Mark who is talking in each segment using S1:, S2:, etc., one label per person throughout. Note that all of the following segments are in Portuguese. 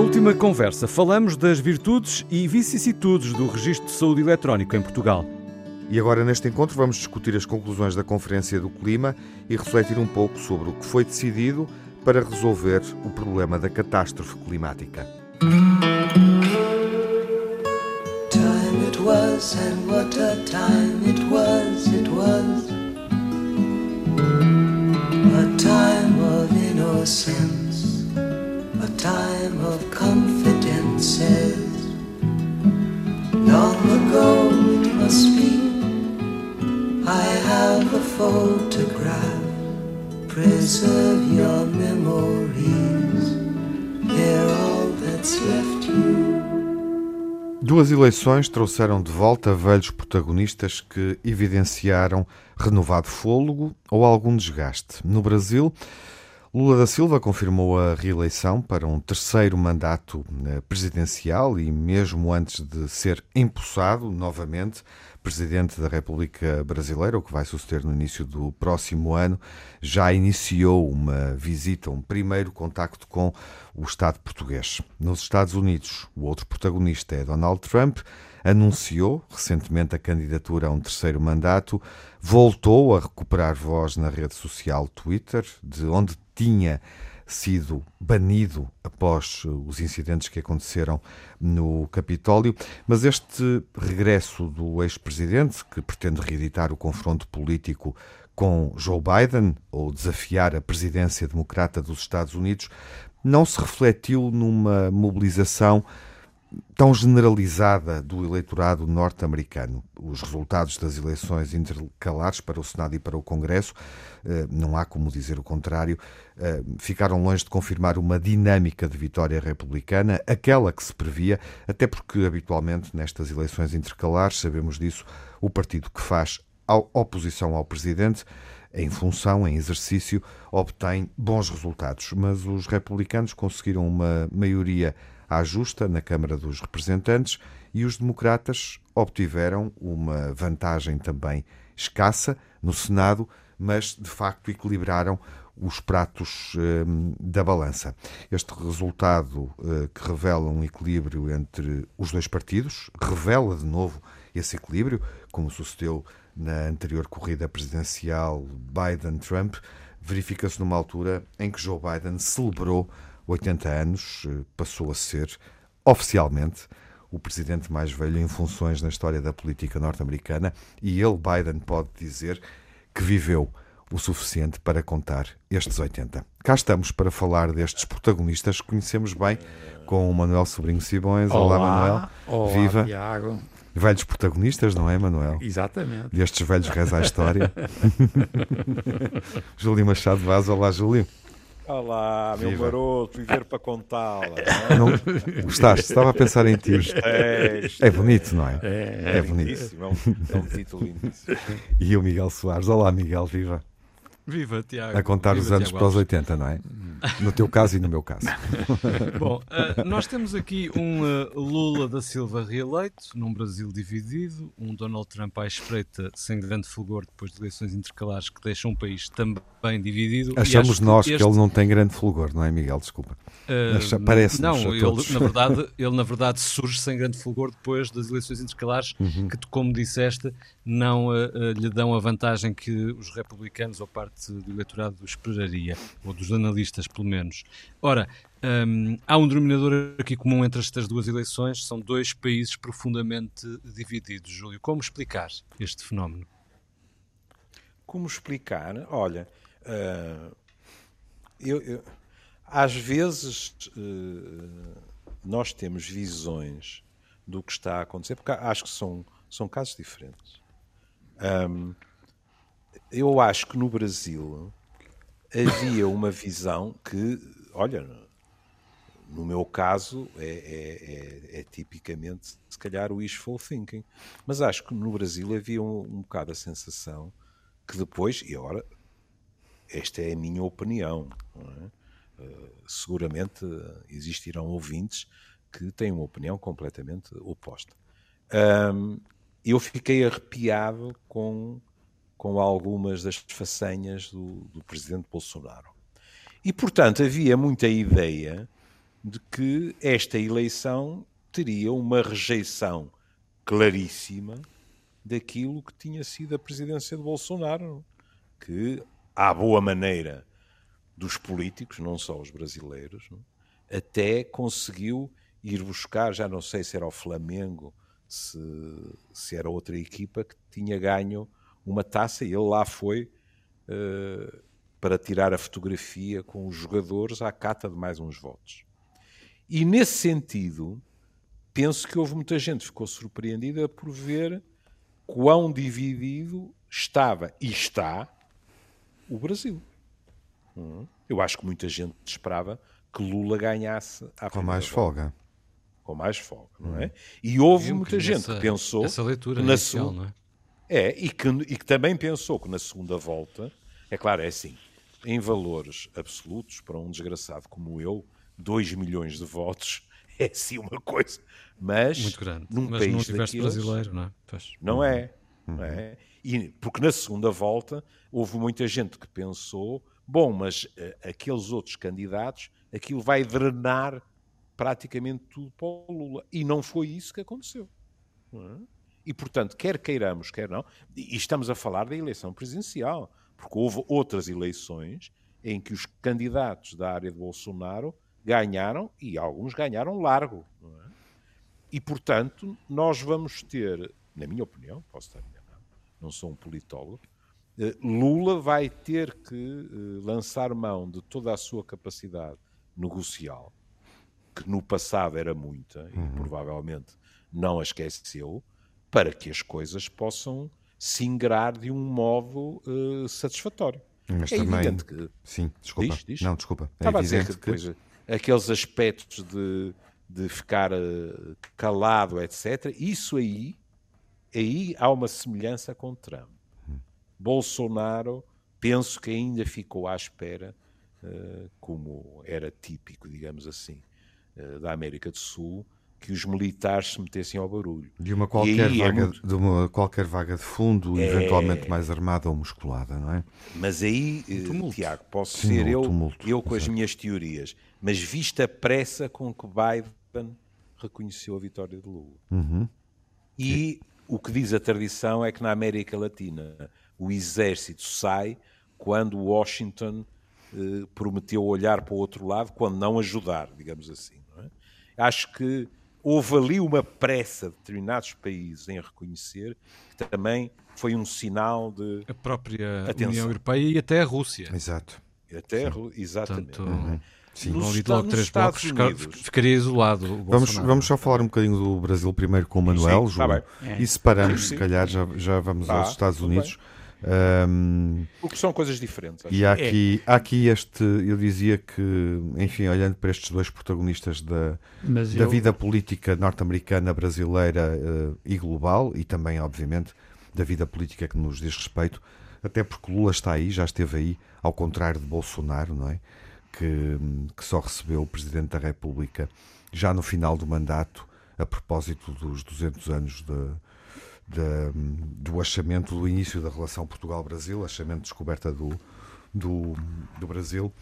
S1: última conversa, falamos das virtudes e vicissitudes do Registro de Saúde Eletrónico em Portugal.
S2: E agora, neste encontro, vamos discutir as conclusões da Conferência do Clima e refletir um pouco sobre o que foi decidido para resolver o problema da catástrofe climática. Time it was, and what a time it was, it was. A time of innocence, a time of Long ago it must be. I have a photograph. Preserve your memories. They're all that's left you. Duas eleições trouxeram de volta velhos protagonistas que evidenciaram renovado fôlego ou algum desgaste. No Brasil, Lula da Silva confirmou a reeleição para um terceiro mandato eh, presidencial e, mesmo antes de ser empossado novamente, Presidente da República Brasileira, o que vai suceder no início do próximo ano, já iniciou uma visita, um primeiro contacto com o Estado português. Nos Estados Unidos, o outro protagonista é Donald Trump, anunciou recentemente a candidatura a um terceiro mandato, voltou a recuperar voz na rede social Twitter, de onde tinha sido banido após os incidentes que aconteceram no Capitólio. Mas este regresso do ex-presidente, que pretende reeditar o confronto político com Joe Biden, ou desafiar a presidência democrata dos Estados Unidos, não se refletiu numa mobilização tão generalizada do eleitorado norte-americano. Os resultados das eleições intercalares para o Senado e para o Congresso, eh, não há como dizer o contrário, eh, ficaram longe de confirmar uma dinâmica de vitória republicana, aquela que se previa, até porque habitualmente nestas eleições intercalares, sabemos disso, o partido que faz oposição ao presidente em função, em exercício, obtém bons resultados. Mas os republicanos conseguiram uma maioria à justa na Câmara dos Representantes e os democratas obtiveram uma vantagem também escassa no Senado, mas de facto equilibraram os pratos eh, da balança. Este resultado eh, que revela um equilíbrio entre os dois partidos, revela de novo esse equilíbrio, como sucedeu na anterior corrida presidencial Biden-Trump, verifica-se numa altura em que Joe Biden celebrou 80 anos, eh, passou a ser, oficialmente, o presidente mais velho em funções na história da política norte-americana e ele, Biden, pode dizer que viveu o suficiente para contar estes 80. Cá estamos para falar destes protagonistas que conhecemos bem com o Manuel Sobrinho Simões. Olá, Olá Manuel.
S3: Olá, Viva. Tiago.
S2: Velhos protagonistas, não é, Manuel?
S3: Exatamente.
S2: Destes velhos reis à história. Júlio Machado Vaz. Olá, Júlio.
S4: Olá, meu Viva. maroto, viver para contá-la.
S2: Não, é? gostaste? Estava a pensar em ti. É bonito, não é?
S4: É, é, é bonito. É um, é um título lindíssimo.
S2: E o Miguel Soares. Olá, Miguel, viva.
S3: Viva, Tiago.
S2: A contar
S3: Viva,
S2: os anos
S3: Tiago
S2: para os 80, não é? No teu caso e no meu caso.
S3: Bom, uh, nós temos aqui um uh, Lula da Silva reeleito, num Brasil dividido, um Donald Trump à espreita sem grande fulgor depois de eleições intercalares que deixam um país também dividido.
S2: Achamos nós que, este... que ele não tem grande fulgor, não é, Miguel? Desculpa. Uh, Parece-nos.
S3: Não, ele na, verdade, ele na verdade surge sem grande fulgor depois das eleições intercalares, uhum. que, como disseste, não lhe dão a vantagem que os republicanos ou parte do eleitorado esperaria, ou dos analistas pelo menos. Ora, um, há um denominador aqui comum entre estas duas eleições, são dois países profundamente divididos. Júlio, como explicar este fenómeno?
S4: Como explicar? Olha, uh, eu, eu, às vezes uh, nós temos visões do que está a acontecer, porque acho que são, são casos diferentes. Um, eu acho que no Brasil havia uma visão que, olha, no meu caso, é, é, é, é, tipicamente, se calhar, o wishful thinking. Mas acho que no Brasil havia um, um bocado a sensação que depois, e agora, esta é a minha opinião, é? uh, seguramente existirão ouvintes que têm uma opinião completamente oposta. Um, eu fiquei arrepiado com com algumas das façanhas do, do presidente Bolsonaro. E, portanto, havia muita ideia de que esta eleição teria uma rejeição claríssima daquilo que tinha sido a presidência de Bolsonaro, que, à boa maneira dos políticos, não só os brasileiros, até conseguiu ir buscar, já não sei se era o Flamengo, se, se era outra equipa que tinha ganho uma taça e ele lá foi uh, para tirar a fotografia com os jogadores à cata de mais uns votos. E nesse sentido, penso que houve muita gente que ficou surpreendida por ver quão dividido estava e está o Brasil. Hum. Eu acho que muita gente esperava que Lula ganhasse
S2: com mais folga.
S4: Com mais folga, não é? Hum. E houve muita gente essa, que pensou
S3: essa leitura na inicial, não é?
S4: É, e que, e que também pensou que na segunda volta, é claro, é assim, em valores absolutos, para um desgraçado como eu, 2 milhões de votos é sim uma coisa. Mas,
S3: Muito grande.
S4: num
S3: mas
S4: país
S3: não tiveste
S4: daqueles,
S3: brasileiro, não é? Pois.
S4: Não é. Não é? E, porque na segunda volta houve muita gente que pensou: bom, mas uh, aqueles outros candidatos, aquilo vai drenar praticamente tudo para o Lula. E não foi isso que aconteceu. É? E, portanto, quer queiramos, quer não, e estamos a falar da eleição presidencial, porque houve outras eleições em que os candidatos da área de Bolsonaro ganharam e alguns ganharam largo. É? E, portanto, nós vamos ter, na minha opinião, posso estar enganado, não sou um politólogo, eh, Lula vai ter que eh, lançar mão de toda a sua capacidade negocial, que no passado era muita e uhum. provavelmente não a esqueceu, para que as coisas possam se ingrar de um modo uh, satisfatório.
S2: Mas é também... que... Sim, desculpa. Diz, diz? Não, desculpa.
S4: É Estava a dizer que. Depois, aqueles aspectos de, de ficar uh, calado, etc. Isso aí, aí há uma semelhança com Trump. Hum. Bolsonaro, penso que ainda ficou à espera, uh, como era típico, digamos assim, da América do Sul, que os militares se metessem ao barulho.
S2: De uma qualquer, vaga, é muito... de uma qualquer vaga de fundo, é... eventualmente mais armada ou musculada, não é?
S4: Mas aí, Tiago, posso Sim, ser eu, tumulto, eu com as minhas teorias mas vista a pressa com que Biden reconheceu a vitória de Lula.
S2: Uhum.
S4: E o que diz a tradição é que na América Latina o exército sai quando Washington eh, prometeu olhar para o outro lado, quando não ajudar, digamos assim. É? Acho que houve ali uma pressa de determinados países em reconhecer que também foi um sinal de
S3: a própria atenção. União Europeia e até a Rússia.
S2: Exato.
S4: Até a Rússia, exatamente. Tanto... Uhum.
S3: Sim. Nos, Estados, logo três blocos, ficaria isolado.
S2: Vamos, vamos só falar um bocadinho do Brasil primeiro com o Manuel, sim, João, tá e separamos, se calhar, já, já vamos tá, aos Estados Unidos. Um,
S4: Porque são coisas diferentes.
S2: E há aqui, é. há aqui este, eu dizia que, enfim, olhando para estes dois protagonistas da, da eu... vida política norte-americana, brasileira uh, e global, e também, obviamente, da vida política que nos diz respeito, até porque Lula está aí, já esteve aí, ao contrário de Bolsonaro, não é? que, que só recebeu o Presidente da República já no final do mandato, a propósito dos 200 anos de, de, do achamento, do início da relação Portugal-Brasil, achamento de descoberta do, do, do, Brasil,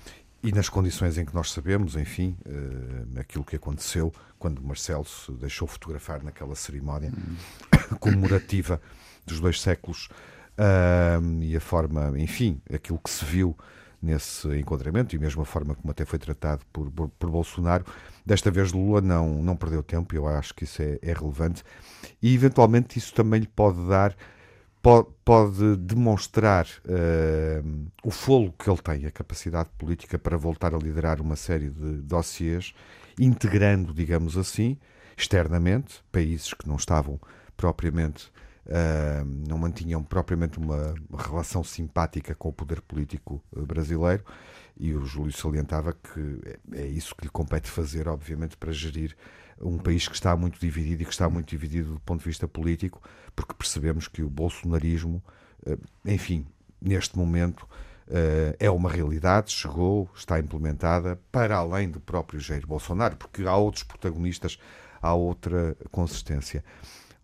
S2: e nas condições em que nós sabemos, enfim, uh, aquilo que aconteceu quando Marcelo se deixou fotografar naquela cerimónia comemorativa dos dois séculos, uh, e a forma, enfim, aquilo que se viu nesse enquadramento e mesmo a forma como até foi tratado por, por, por Bolsonaro. Desta vez Lula não, não perdeu tempo, eu acho que isso é, é relevante e eventualmente isso também lhe pode dar, pode, demonstrar uh, o folo que ele tem, a capacidade política para voltar a liderar uma série de dossiês, integrando, digamos assim, externamente, países que não estavam propriamente Uh, não mantinham propriamente uma relação simpática com o poder político eh, brasileiro e o Júlio salientava que é, é isso que lhe compete fazer, obviamente, para gerir um país que está muito dividido e que está muito dividido do ponto de vista político, porque percebemos que o bolsonarismo, uh, enfim, neste momento uh, é uma realidade, chegou, está implementada para além do próprio Jair Bolsonaro, porque há outros protagonistas, há outra consistência.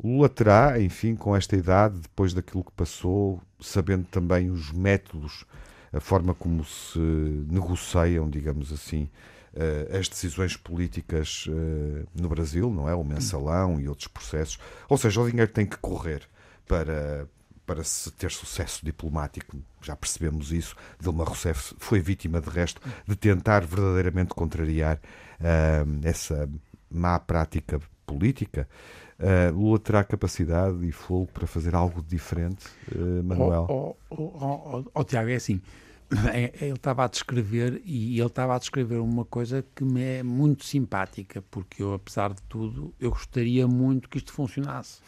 S2: Lula terá, enfim, com esta idade, depois daquilo que passou, sabendo também os métodos, a forma como se negociam, digamos assim, uh, as decisões políticas uh, no Brasil, não é? O mensalão e outros processos. Ou seja, o dinheiro tem que correr para, para se ter sucesso diplomático. Já percebemos isso. Dilma Rousseff foi vítima, de resto, de tentar verdadeiramente contrariar uh, essa má prática política. Uh, Lula terá capacidade e fogo para fazer algo diferente, uh, Manuel?
S5: Oh, oh, oh, oh, Tiago, é assim. É, é, ele estava a descrever e ele estava a descrever uma coisa que me é muito simpática, porque eu, apesar de tudo, eu gostaria muito que isto funcionasse.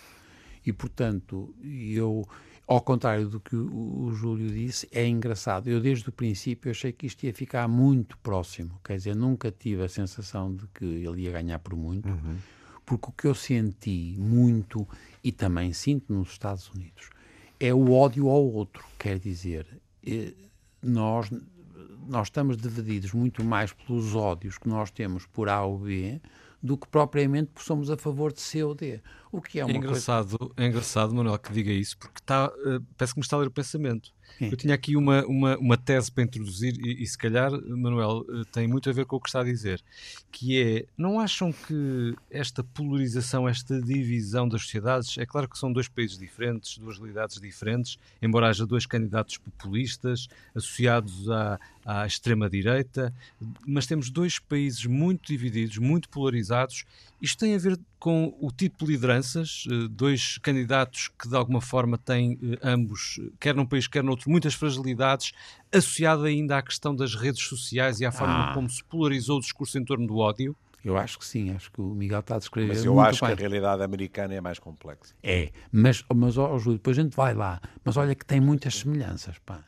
S5: E, portanto, eu, ao contrário do que o, o Júlio disse, é engraçado. Eu, desde o princípio, achei que isto ia ficar muito próximo. Quer dizer, nunca tive a sensação de que ele ia ganhar por muito, uhum. Porque o que eu senti muito, e também sinto nos Estados Unidos, é o ódio ao outro. Quer dizer, eh, nós, nós estamos divididos muito mais pelos ódios que nós temos por A ou B do que propriamente porque somos a favor de C ou D. O que é uma
S3: é engraçado,
S5: coisa...
S3: É engraçado, Manuel, que diga isso, porque está, uh, parece que me está a ler o pensamento. Sim. Eu tinha aqui uma, uma, uma tese para introduzir e, e se calhar, Manuel, uh, tem muito a ver com o que está a dizer, que é, não acham que esta polarização, esta divisão das sociedades, é claro que são dois países diferentes, duas realidades diferentes, embora haja dois candidatos populistas associados à, à extrema-direita, mas temos dois países muito divididos, muito polarizados isto tem a ver com o tipo de lideranças, eh, dois candidatos que de alguma forma têm eh, ambos, quer num país, quer noutro, muitas fragilidades, associado ainda à questão das redes sociais e à forma ah. como se polarizou o discurso em torno do ódio?
S5: Eu acho que sim, acho que o Miguel está a descrever.
S4: Mas eu acho bem. que a realidade americana é mais complexa.
S5: É, mas, mas oh, Júlio, depois a gente vai lá. Mas olha que tem muitas semelhanças, pá.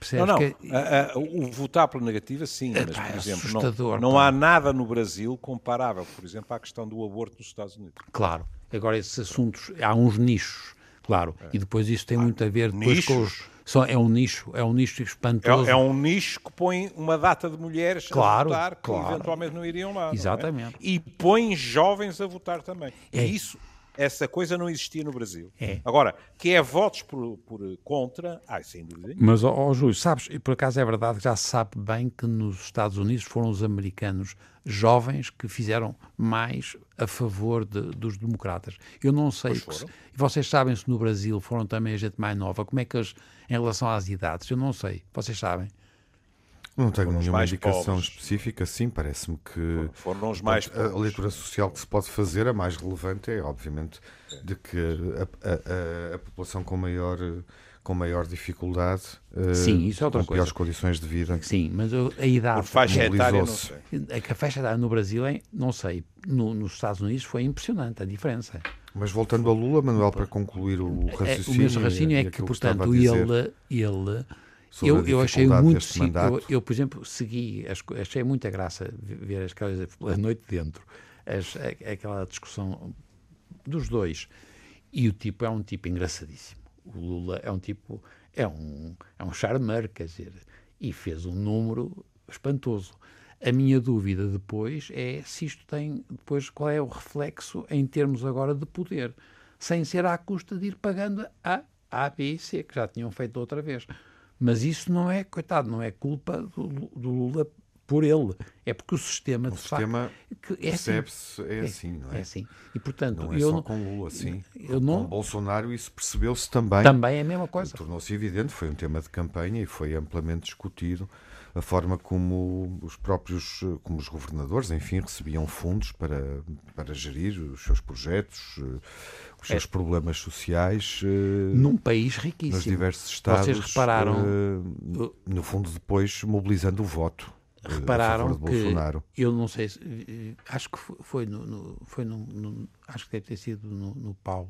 S4: Percebes não, não. Que... A, a, o votar pela negativa, sim, mas, por exemplo, não, não há nada no Brasil comparável, por exemplo, à questão do aborto nos Estados Unidos.
S5: Claro. Agora, esses assuntos, há uns nichos, claro, é. e depois isso tem ah, muito a ver depois com os. Só é um nicho, é um nicho espantoso.
S4: É, é, um nicho que põe uma data de mulheres claro, a votar que claro. eventualmente não iriam lá.
S5: Exatamente.
S4: É? E põe jovens a votar também. É. E isso essa coisa não existia no Brasil.
S5: É.
S4: Agora, que é votos por, por contra, ai, sem dúvida.
S5: Mas, ó, oh, Júlio, sabes, e por acaso é verdade, já se sabe bem que nos Estados Unidos foram os americanos jovens que fizeram mais a favor de, dos democratas. Eu não sei, se, vocês sabem se no Brasil foram também a gente mais nova, como é que eles, em relação às idades, eu não sei, vocês sabem.
S2: Não tenho nenhuma indicação pobres. específica, sim, parece-me que
S4: foram os mais
S2: a, a, leitura social que se pode fazer, a mais relevante é, obviamente, de que a, a, a população com maior com maior dificuldade,
S5: eh, sim, isso é outra
S2: com coisa. piores condições de vida.
S5: Sim, mas a idade. Por
S4: faixa etária, não sei.
S5: É que a faixa etária no Brasil, é, não sei, no, nos Estados Unidos foi impressionante a diferença.
S2: Mas voltando a Lula, Manuel, para concluir o raciocínio. É,
S5: o meu raciocínio é que, portanto, ele, ele eu, eu achei muito sim, eu, eu, por exemplo, segui, achei muita graça ver as coisas pela noite dentro, as, aquela discussão dos dois. E o tipo é um tipo engraçadíssimo. O Lula é um tipo, é um, é um charmer, quer dizer, e fez um número espantoso. A minha dúvida depois é se isto tem, depois, qual é o reflexo em termos agora de poder, sem ser à custa de ir pagando a A, B e C, que já tinham feito outra vez. Mas isso não é, coitado, não é culpa do, do Lula por ele. É porque o sistema,
S2: o
S5: de
S2: sistema facto, é assim. percebe-se, é, é, assim, não é?
S5: É assim. E, portanto,
S2: não é
S5: eu
S2: só com Lula, assim. Eu não... Com Bolsonaro isso percebeu-se também.
S5: Também é a mesma coisa.
S2: Tornou-se evidente, foi um tema de campanha e foi amplamente discutido a forma como os próprios, como os governadores, enfim, recebiam fundos para, para gerir os seus projetos, os seus é. problemas sociais.
S5: Eh, Num país riquíssimo.
S2: Nos diversos estados.
S5: Vocês repararam.
S2: Uh, no fundo, depois mobilizando o voto.
S5: Eh, repararam que Bolsonaro. eu não sei acho que foi no, no foi no, no, acho que deve ter sido no, no Paulo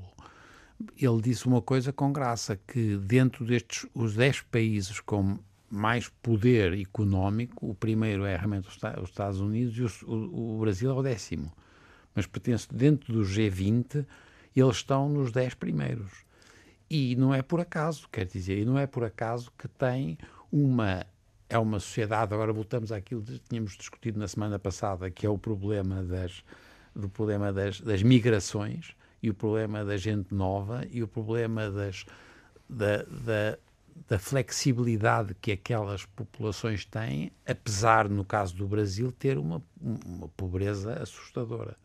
S5: ele disse uma coisa com graça que dentro destes os 10 países com mais poder económico, o primeiro é realmente os Estados Unidos e o, o Brasil é o décimo. Mas pertence dentro do G20, eles estão nos 10 primeiros. E não é por acaso, quer dizer, e não é por acaso que tem uma é uma sociedade, agora voltamos àquilo que tínhamos discutido na semana passada, que é o problema das do problema das, das migrações e o problema da gente nova e o problema das da, da da flexibilidade que aquelas populações têm, apesar, no caso do Brasil, ter uma, uma pobreza assustadora.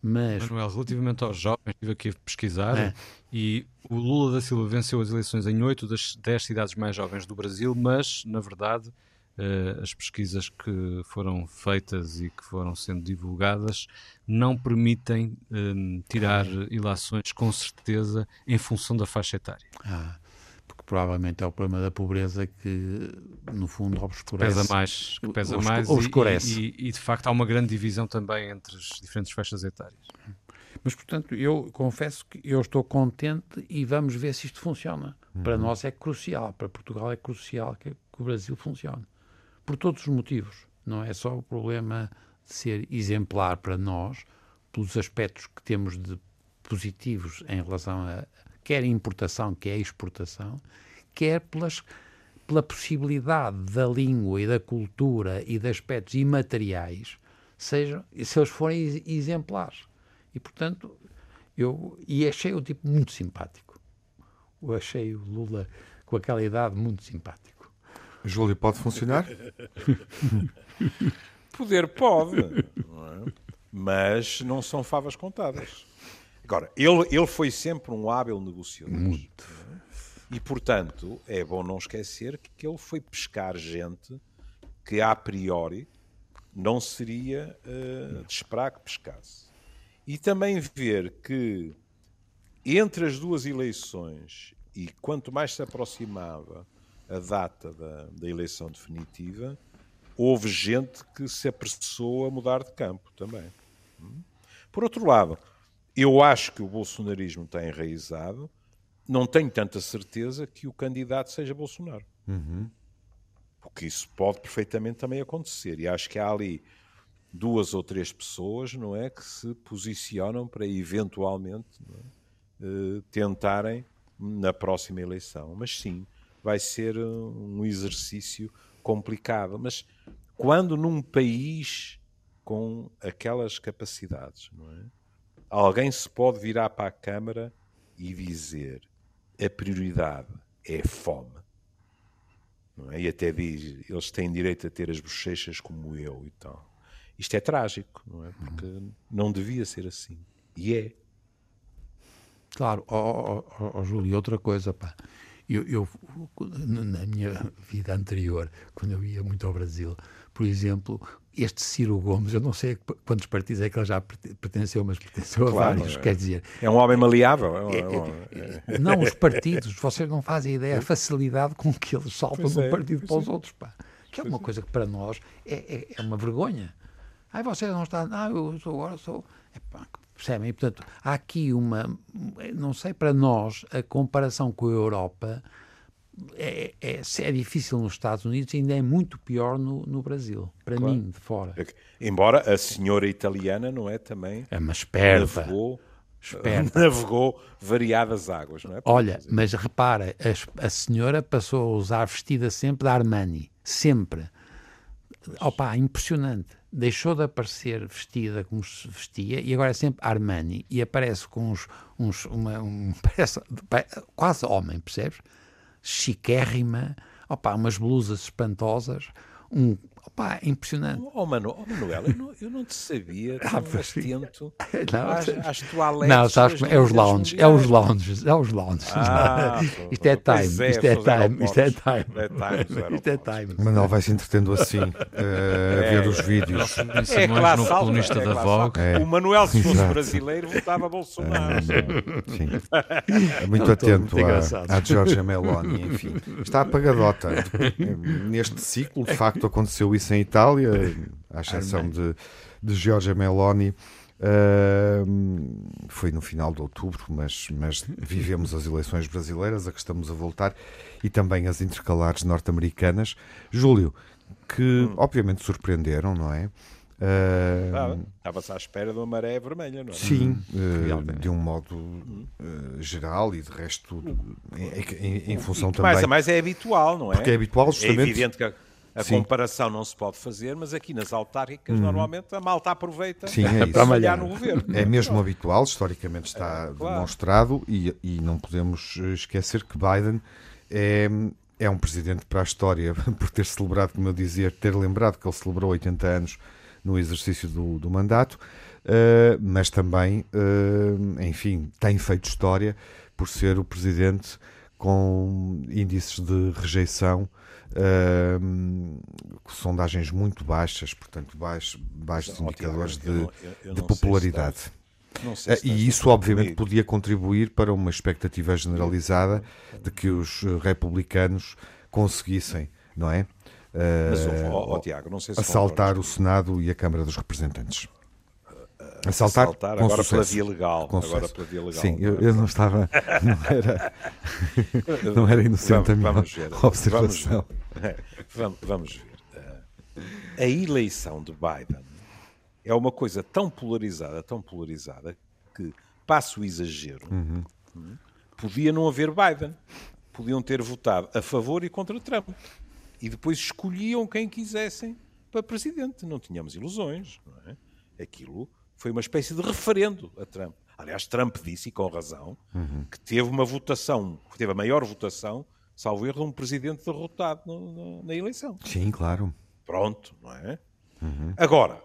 S5: Mas,
S3: Manuel, relativamente aos jovens, estive aqui a pesquisar é. e o Lula da Silva venceu as eleições em oito das dez cidades mais jovens do Brasil, mas, na verdade, uh, as pesquisas que foram feitas e que foram sendo divulgadas não permitem uh, tirar ilações com certeza em função da faixa etária.
S5: Ah provavelmente é o problema da pobreza que, no fundo, obscurece.
S3: Pesa mais, que pesa mais obscurece. E, e, e, de facto, há uma grande divisão também entre as diferentes faixas etárias.
S5: Mas, portanto, eu confesso que eu estou contente e vamos ver se isto funciona. Uhum. Para nós é crucial, para Portugal é crucial que, que o Brasil funcione. Por todos os motivos. Não é só o problema de ser exemplar para nós, pelos aspectos que temos de positivos em relação a, quer importação, quer exportação, quer pelas, pela possibilidade da língua e da cultura e de aspectos imateriais, sejam, se eles forem exemplares. E, portanto, eu e achei o tipo muito simpático. Eu achei o Lula com aquela idade muito simpático.
S2: Júlio, pode funcionar?
S4: Poder pode, não é? mas não são favas contadas. Agora, ele, ele foi sempre um hábil negociador. Muito. E, portanto, é bom não esquecer que ele foi pescar gente que, a priori, não seria uh, de esperar que pescasse. E também ver que, entre as duas eleições, e quanto mais se aproximava a data da, da eleição definitiva, houve gente que se apressou a mudar de campo também. Hum? Por outro lado, eu acho que o bolsonarismo está enraizado, não tenho tanta certeza que o candidato seja Bolsonaro. Uhum. Porque isso pode perfeitamente também acontecer. E acho que há ali duas ou três pessoas, não é, que se posicionam para eventualmente é, uh, tentarem na próxima eleição. Mas sim, vai ser um exercício complicado. Mas quando num país com aquelas capacidades, não é? Alguém se pode virar para a Câmara e dizer a prioridade é fome. É? E até diz, eles têm direito a ter as bochechas como eu e tal. Isto é trágico, não é? Porque uhum. não devia ser assim. E é.
S5: Claro, oh, oh, oh, Júlio, outra coisa, pá. Eu, eu, na minha vida anterior, quando eu ia muito ao Brasil, por exemplo, este Ciro Gomes, eu não sei quantos partidos é que ele já pertenceu, mas pertenceu claro, a vários, é. quer dizer...
S4: É um homem maleável. É um, é,
S5: é, é, não, os partidos, vocês não fazem ideia a facilidade com que eles saltam de um partido para os outros, pá. Que é uma coisa que para nós é, é, uma vergonha. Ai, você não está... Ah, eu sou agora, sou... Epá, percebem? E, portanto, há aqui uma... Não sei, para nós, a comparação com a Europa é, é, é, difícil nos Estados Unidos, ainda é muito pior no, no Brasil, para claro. mim, de fora. É
S4: embora a senhora italiana não é também.
S5: É uma esperta. Navegou,
S4: esperta. navegou variadas águas, não é?
S5: Olha, mas repara, a, a, senhora passou a usar vestida sempre da Armani. Sempre. Opa, impressionante. Deixou de aparecer vestida como se vestia e agora é sempre Armani. E aparece com uns. uns uma, um, parece, quase homem, percebes? Chiquérrima, opa, umas blusas espantosas, um, opa, impressionante.
S4: Oh, Manu, oh Manuel, eu não, eu não te sabia ah, atento não, às, às
S5: toaletes. Não, sabes, é os lounges, é os lounges, é os lounges. Ah, isto é time, é, isto é time, isto é time. Isto é time.
S2: Manuel vai se entretendo assim, uh, a ver os vídeos.
S3: É classe no colunista é da Vogue.
S4: É. O Manuel, se fosse Exato. brasileiro, votava Bolsonaro. É, sim.
S2: É muito atento à, à Giorgia Meloni, enfim. Está apagadota. Neste ciclo, de facto, aconteceu isso em Itália, à exceção de, de Giorgia Meloni. Uh, foi no final de outubro, mas, mas vivemos as eleições brasileiras, a que estamos a voltar, e também as intercalares norte-americanas. Júlio, que hum. obviamente surpreenderam, não é?
S4: Uh, Estava-se à espera de uma maré vermelha, não é?
S2: Sim, uh, de um modo uh, geral e de resto, em, em, em função também.
S4: Mais a mais é habitual, não é?
S2: Porque é habitual, justamente. É
S4: evidente que a Sim. comparação não se pode fazer, mas aqui nas autárquicas, uhum. normalmente, a malta aproveita
S2: Sim, é para malhar no governo. É mesmo habitual, historicamente está é, claro. demonstrado, e, e não podemos esquecer que Biden é, é um presidente para a história, por ter celebrado, como eu dizia, ter lembrado que ele celebrou 80 anos no exercício do, do mandato, uh, mas também, uh, enfim, tem feito história por ser o presidente com índices de rejeição, uh, sondagens muito baixas, portanto, baixos, baixos indicadores de, eu eu, de popularidade. Se uh, e isso, obviamente, comigo. podia contribuir para uma expectativa generalizada de que os republicanos conseguissem, não é? Uh, Mas, oh, oh, Tiago, não sei se assaltar o Senado e a Câmara dos Representantes. Assaltar, Assaltar agora sucesso. pela via legal. Com agora pela via legal. Sim, eu, eu não estava. Não era, não era inocente vamos, a minha vamos ver, observação.
S4: Vamos, vamos ver. A eleição de Biden é uma coisa tão polarizada, tão polarizada, que, passo o exagero, uhum. podia não haver Biden. Podiam ter votado a favor e contra Trump. E depois escolhiam quem quisessem para presidente. Não tínhamos ilusões. Não é? Aquilo foi uma espécie de referendo a Trump. Aliás, Trump disse, e com razão, uhum. que teve uma votação, que teve a maior votação, salvo erro, de um presidente derrotado no, no, na eleição.
S2: Sim, claro.
S4: Pronto, não é? Uhum. Agora,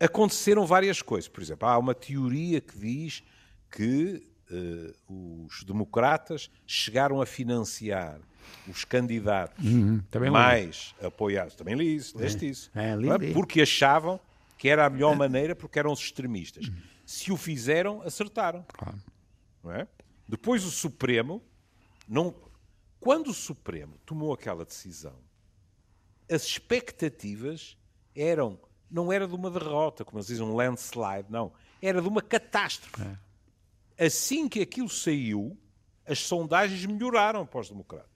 S4: aconteceram várias coisas. Por exemplo, há uma teoria que diz que uh, os democratas chegaram a financiar os candidatos uhum, mais li. apoiados. Também li isso, leste é. isso. É, li, li. Porque achavam que era a melhor maneira porque eram os extremistas. Se o fizeram, acertaram. Claro. Não é? Depois o Supremo, não... quando o Supremo tomou aquela decisão, as expectativas eram, não era de uma derrota, como eles dizem, um landslide, não. Era de uma catástrofe. É. Assim que aquilo saiu, as sondagens melhoraram para os democratas.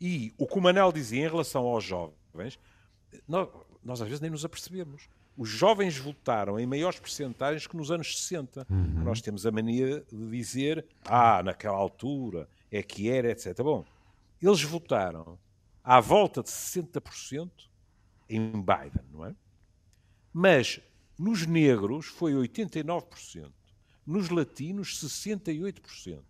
S4: E o que o Manel dizia em relação aos jovens, nós, nós às vezes nem nos apercebemos. Os jovens votaram em maiores percentagens que nos anos 60. Uhum. Nós temos a mania de dizer, ah, naquela altura é que era, etc. Bom, eles votaram à volta de 60% em Biden, não é? Mas nos negros foi 89%, nos latinos 68%.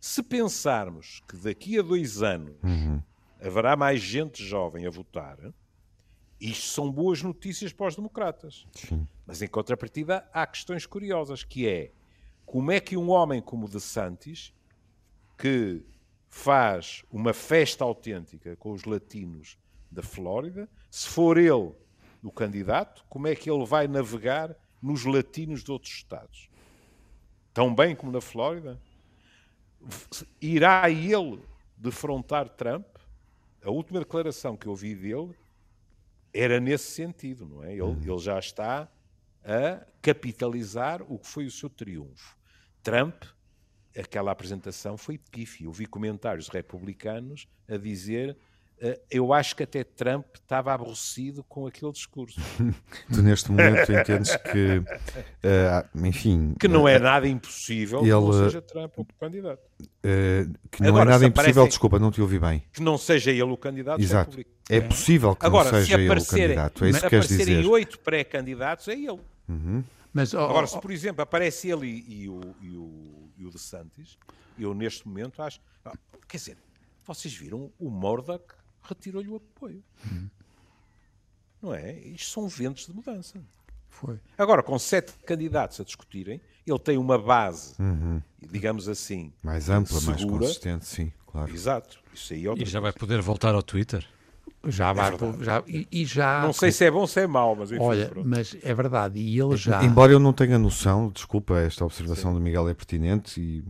S4: Se pensarmos que daqui a dois anos uhum. haverá mais gente jovem a votar, isto são boas notícias para os democratas. Sim. Mas em contrapartida há questões curiosas, que é como é que um homem como De Santis, que faz uma festa autêntica com os latinos da Flórida, se for ele o candidato, como é que ele vai navegar nos latinos de outros estados? Tão bem como na Flórida? Irá ele defrontar Trump? A última declaração que eu vi dele era nesse sentido, não é? Ele, uhum. ele já está a capitalizar o que foi o seu triunfo. Trump, aquela apresentação foi pífia. Eu vi comentários republicanos a dizer Uh, eu acho que até Trump estava aborrecido com aquele discurso.
S2: tu, neste momento, entendes que, uh, enfim.
S4: Que não é uh, nada impossível ele, que não seja Trump o candidato.
S2: que não é Agora, é nada impossível, desculpa, não te ouvi bem.
S4: Que não seja ele o candidato.
S2: Exato. É possível que Agora, não seja ele o candidato. É isso que queres dizer. Se
S4: aparecerem oito pré-candidatos, é ele. Uhum. Mas, oh, Agora, se por exemplo aparece ele e, e, o, e, o, e o De Santis, eu neste momento acho. Quer dizer, vocês viram o Murdoch retirou-lhe o apoio. Uhum. Não é? Isto são ventos de mudança.
S5: Foi.
S4: Agora, com sete candidatos a discutirem, ele tem uma base, uhum. digamos assim,
S2: mais ampla, segura. mais consistente, sim, claro.
S4: Exato. Isso aí é
S3: e já vai poder voltar ao Twitter?
S5: Já vai, é já, e, e, já.
S4: Não sei se é bom ou se é mau, mas enfim,
S5: Olha, pronto. mas é verdade, e ele já.
S2: Embora eu não tenha noção, desculpa, esta observação Sim. do Miguel é pertinente e,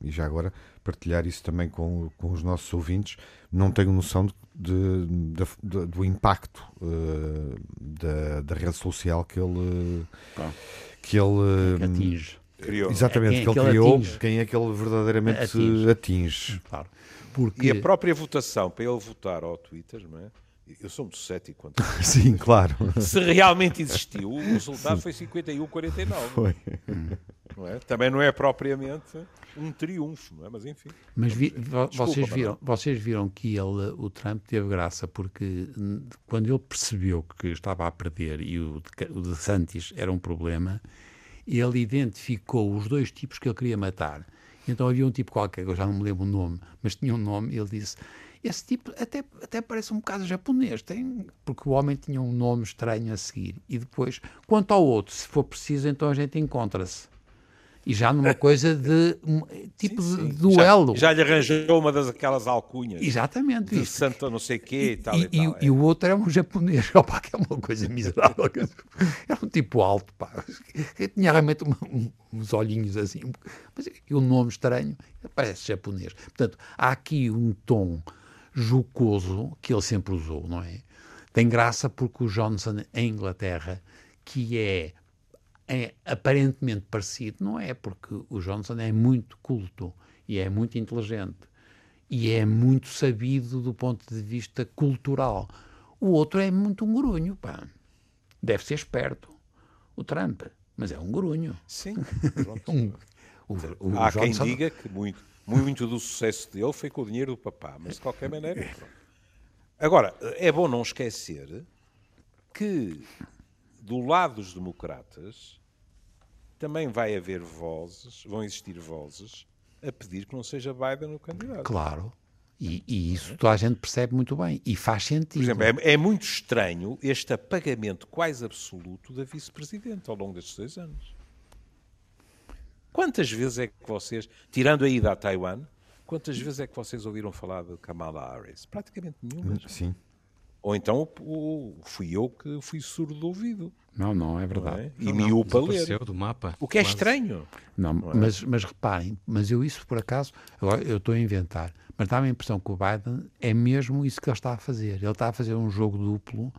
S2: e, já agora partilhar isso também com, com os nossos ouvintes, não tenho noção de, de, de, do impacto uh, da, da rede social que ele. Que ele.
S5: Que atinge.
S2: Criou. Exatamente, é que, é que ele criou, atinge. quem é que ele verdadeiramente atinge. atinge. Claro.
S4: Porque... E a própria votação, para ele votar ao Twitter, não é? Eu sou muito cético quanto
S2: a Sim, claro.
S4: Se realmente existiu, o resultado Sim. foi 51-49. Foi. Não é? Também não é propriamente um triunfo, não é? Mas enfim.
S5: Mas vi, Desculpa, vocês, viram, vocês viram que ele, o Trump teve graça porque quando ele percebeu que estava a perder e o, o de Santis era um problema, ele identificou os dois tipos que ele queria matar Então havia um tipo qualquer, eu já não me lembro o nome, mas tinha um nome, ele disse: Esse tipo até, até parece um bocado japonês, tem, porque o homem tinha um nome estranho a seguir. E depois, quanto ao outro, se for preciso, então a gente encontra-se e já numa coisa de tipo sim, sim. de duelo.
S4: Já, já, lhe arranjou uma das aquelas alcunhas.
S5: Exatamente.
S4: De santo não sei quê e, tal e,
S5: e,
S4: e tal.
S5: E, é. o outro era um japonês, opa, que é uma coisa miserável. era um tipo alto, pá. Tinha realmente uma, uns olhinhos assim. Mas e um nome estranho, parece japonês. Portanto, há aqui um tom jocoso que ele sempre usou, não é? Tem graça porque o Johnson em Inglaterra, que é é aparentemente parecido, não é, porque o Johnson é muito culto e é muito inteligente e é muito sabido do ponto de vista cultural. O outro é muito um grunho, pá. Deve ser esperto, o Trump, mas é um grunho.
S4: Sim, um, o, o Há Johnson... quem diga que muito, muito do sucesso dele foi com o dinheiro do papá, mas de qualquer maneira. Agora, é bom não esquecer que do lado dos democratas, também vai haver vozes, vão existir vozes a pedir que não seja Biden o candidato.
S5: Claro. E, e isso toda a gente percebe muito bem. E faz sentido. Por
S4: exemplo, é, é muito estranho este apagamento quase absoluto da vice-presidente ao longo destes dois anos. Quantas vezes é que vocês, tirando a ida a Taiwan, quantas vezes é que vocês ouviram falar de Kamala Harris? Praticamente nenhuma.
S2: Sim.
S4: Ou então o, fui eu que fui surdo do ouvido.
S5: Não, não, é verdade.
S4: Não é? E miúpa ler.
S3: do mapa.
S4: O que é estranho.
S5: Não, não é? mas, mas reparem, mas eu isso por acaso, agora eu estou a inventar, mas dá-me a impressão que o Biden é mesmo isso que ele está a fazer. Ele está a fazer um jogo duplo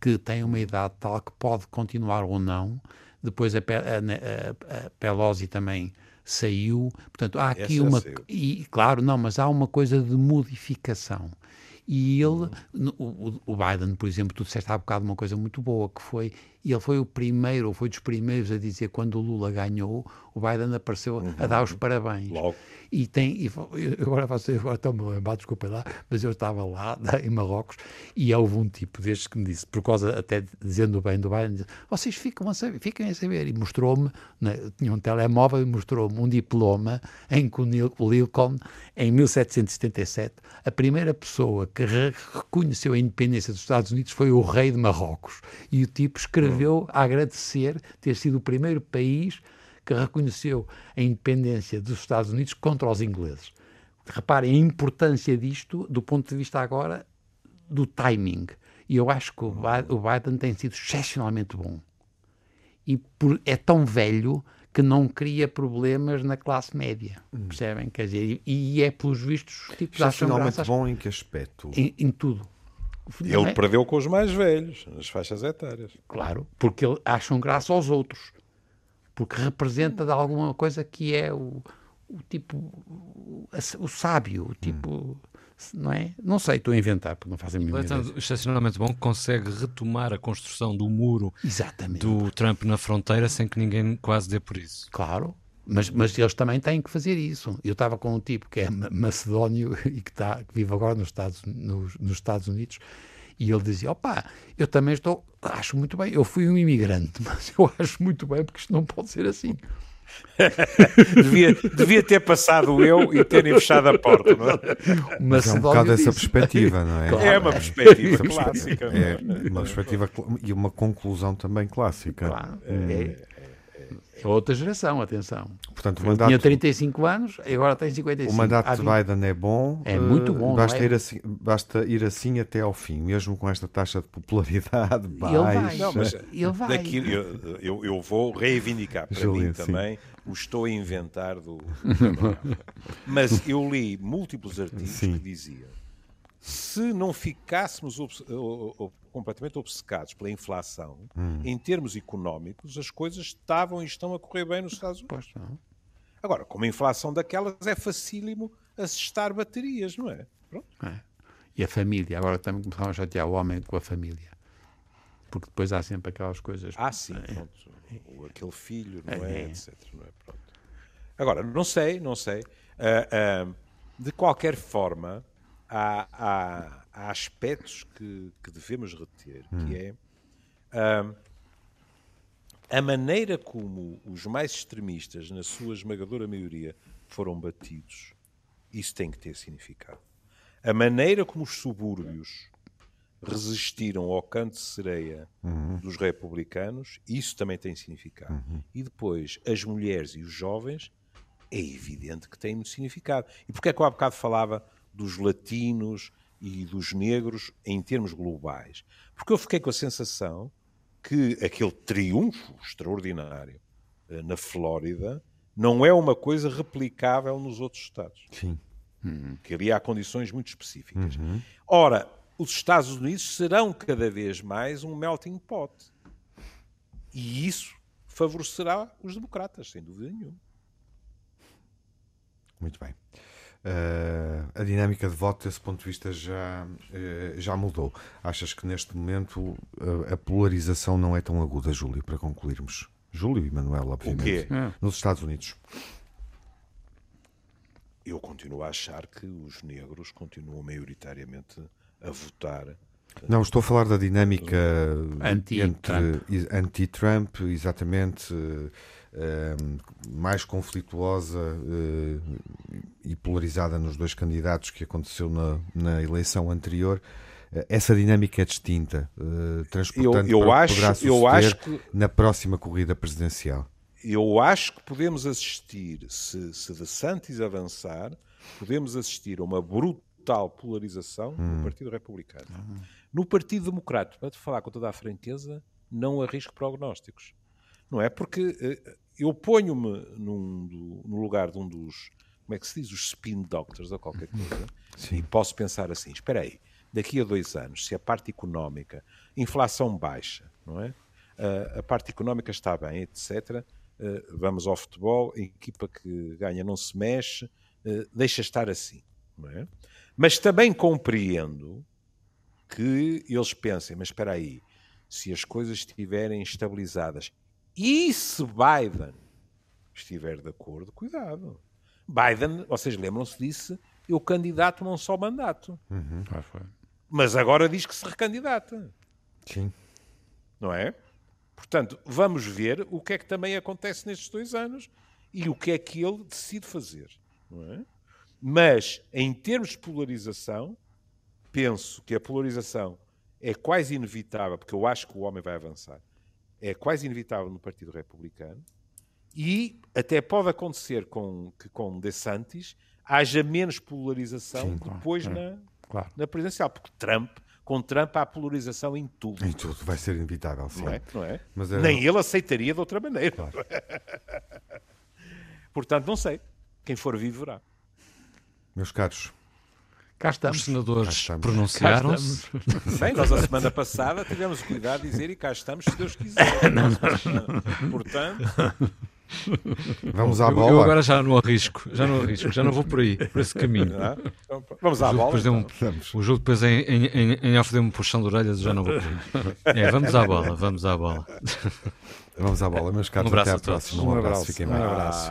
S5: que tem uma idade tal que pode continuar ou não. Depois a, a, a, a Pelosi também saiu. Portanto, há aqui Essa uma. E, claro, não, mas há uma coisa de modificação. E ele, o, o Biden, por exemplo, tu disseste há bocado uma coisa muito boa, que foi, ele foi o primeiro, ou foi dos primeiros a dizer, quando o Lula ganhou, o Biden apareceu uhum. a dar os parabéns.
S4: Logo.
S5: E tem, e, agora faço, agora estou-me a lembrar, desculpa lá, mas eu estava lá em Marrocos e houve um tipo destes que me disse, por causa até dizendo bem do Biden, disse, vocês ficam a saber, fiquem a saber. E mostrou-me, né, tinha um telemóvel e mostrou-me um diploma em que o Lincoln, em 1777, a primeira pessoa que reconheceu a independência dos Estados Unidos foi o rei de Marrocos. E o tipo escreveu a agradecer ter sido o primeiro país que reconheceu a independência dos Estados Unidos contra os ingleses. Reparem a importância disto do ponto de vista agora do timing. E eu acho que o Biden tem sido excepcionalmente bom. E por, é tão velho que não cria problemas na classe média. Hum. Percebem? Quer dizer, e, é pelos vistos
S2: tipos Excepcionalmente bom em que aspecto?
S5: Em, em tudo.
S4: Ele é? perdeu com os mais velhos, nas faixas etárias.
S5: Claro, porque acham graça aos outros porque representa de alguma coisa que é o, o tipo, o, o sábio, o tipo. Hum. Não é? Não sei, estou a inventar, porque não fazem mínima
S3: ideia. excepcionalmente bom que consegue retomar a construção do muro
S5: Exatamente.
S3: do Trump na fronteira sem que ninguém quase dê por isso.
S5: Claro, mas, mas eles também têm que fazer isso. Eu estava com um tipo que é macedónio e que, está, que vive agora nos Estados, nos, nos Estados Unidos e ele dizia: opá, eu também estou, acho muito bem, eu fui um imigrante, mas eu acho muito bem porque isto não pode ser assim.
S4: devia, devia ter passado eu e terem fechado a porta, não é?
S2: Mas é um bocado essa perspectiva, não é?
S4: Claro, é uma perspectiva é. clássica.
S2: É, é uma perspectiva e uma conclusão também clássica.
S5: Claro. É, é outra geração, atenção.
S2: Portanto,
S5: o mandato, tinha 35 anos e agora tem 55.
S2: O mandato de Biden é bom.
S5: É muito bom.
S2: Basta,
S5: é?
S2: ir assim, basta ir assim até ao fim, mesmo com esta taxa de popularidade baixa. Ele
S5: vai. Não, mas ele vai.
S4: Daqui, eu, eu, eu, vou reivindicar para Julia, mim também sim. o estou a inventar do. mas eu li múltiplos artigos sim. que diziam se não ficássemos completamente obcecados pela inflação, hum. em termos económicos, as coisas estavam e estão a correr bem nos Estados Unidos. Agora, com uma inflação daquelas, é facílimo assestar baterias, não é?
S5: é? E a família, agora também começaram a chatear o homem com a família. Porque depois há sempre aquelas coisas.
S4: Ah, sim, é. pronto. O, aquele filho, não é? é? Etc. Não é? Pronto. Agora, não sei, não sei. Uh, uh, de qualquer forma, há, há, há aspectos que, que, devemos reter, hum. que é uh, a maneira como os mais extremistas, na sua esmagadora maioria, foram batidos, isso tem que ter significado. A maneira como os subúrbios resistiram ao canto de sereia uhum. dos republicanos, isso também tem significado. Uhum. E depois, as mulheres e os jovens, é evidente que tem muito significado. E porquê é que eu há bocado falava dos latinos e dos negros em termos globais? Porque eu fiquei com a sensação que aquele triunfo extraordinário eh, na Flórida não é uma coisa replicável nos outros Estados.
S2: Sim.
S4: Uhum. Que ali há condições muito específicas. Uhum. Ora, os Estados Unidos serão cada vez mais um melting pot. E isso favorecerá os democratas, sem dúvida nenhuma.
S2: Muito bem. Uh, a dinâmica de voto, desse ponto de vista, já, uh, já mudou. Achas que neste momento uh, a polarização não é tão aguda, Júlio, para concluirmos? Júlio e Manuel, obviamente. Nos Estados Unidos.
S4: Eu continuo a achar que os negros continuam maioritariamente a votar.
S2: Não, estou a falar da dinâmica anti-Trump, anti exatamente, uh, mais conflituosa uh, e polarizada nos dois candidatos que aconteceu na, na eleição anterior. Uh, essa dinâmica é distinta, transportando eu, eu para acho, poderá eu acho que, na próxima corrida presidencial.
S4: Eu acho que podemos assistir, se, se de Santos avançar, podemos assistir a uma brutal polarização hum. no Partido Republicano. Uhum. No Partido Democrata, para te falar com toda a franqueza, não arrisco prognósticos. Não é? Porque uh, eu ponho-me no lugar de um dos, como é que se diz, os spin doctors ou qualquer coisa, Sim. e posso pensar assim: espera aí, daqui a dois anos, se a parte económica, inflação baixa, não é? Uh, a parte económica está bem, etc. Uh, vamos ao futebol, a equipa que ganha não se mexe, deixa estar assim, não é? Mas também compreendo que eles pensem, mas espera aí, se as coisas estiverem estabilizadas e se Biden estiver de acordo, cuidado. Biden, vocês lembram-se disso, eu candidato não só mandato.
S2: Uhum.
S4: Mas agora diz que se recandidata.
S2: Sim.
S4: Não é? Portanto, vamos ver o que é que também acontece nestes dois anos e o que é que ele decide fazer. É? Mas, em termos de polarização, penso que a polarização é quase inevitável, porque eu acho que o homem vai avançar, é quase inevitável no Partido Republicano, e até pode acontecer com, que com DeSantis haja menos polarização Sim, depois claro, na, claro. na presidencial, porque Trump, com Trump há polarização em tudo.
S2: Em tudo, vai ser inevitável, sim.
S4: Não é? Não é? Mas é... Nem ele aceitaria de outra maneira. Claro. Portanto, não sei. Quem for vivo verá.
S2: Meus caros,
S5: Cá estamos.
S3: Os senadores pronunciaram-se.
S4: Bem, nós a semana passada tivemos cuidado de dizer e cá estamos, se Deus quiser. Não, não. Portanto.
S2: Vamos à bola.
S3: Eu, agora já não arrisco, já não arrisco, já não vou por aí, por esse caminho.
S4: Então, vamos à bola.
S3: Então. Um, o jogo depois em, em, em, em off deu-me um puxão de orelhas, já não vou por aí. É, vamos à bola, vamos à bola.
S2: Vamos à bola, meus caros.
S3: Um abraço
S2: até à próxima.
S3: Um
S2: abraço, fiquem bem. Um abraço.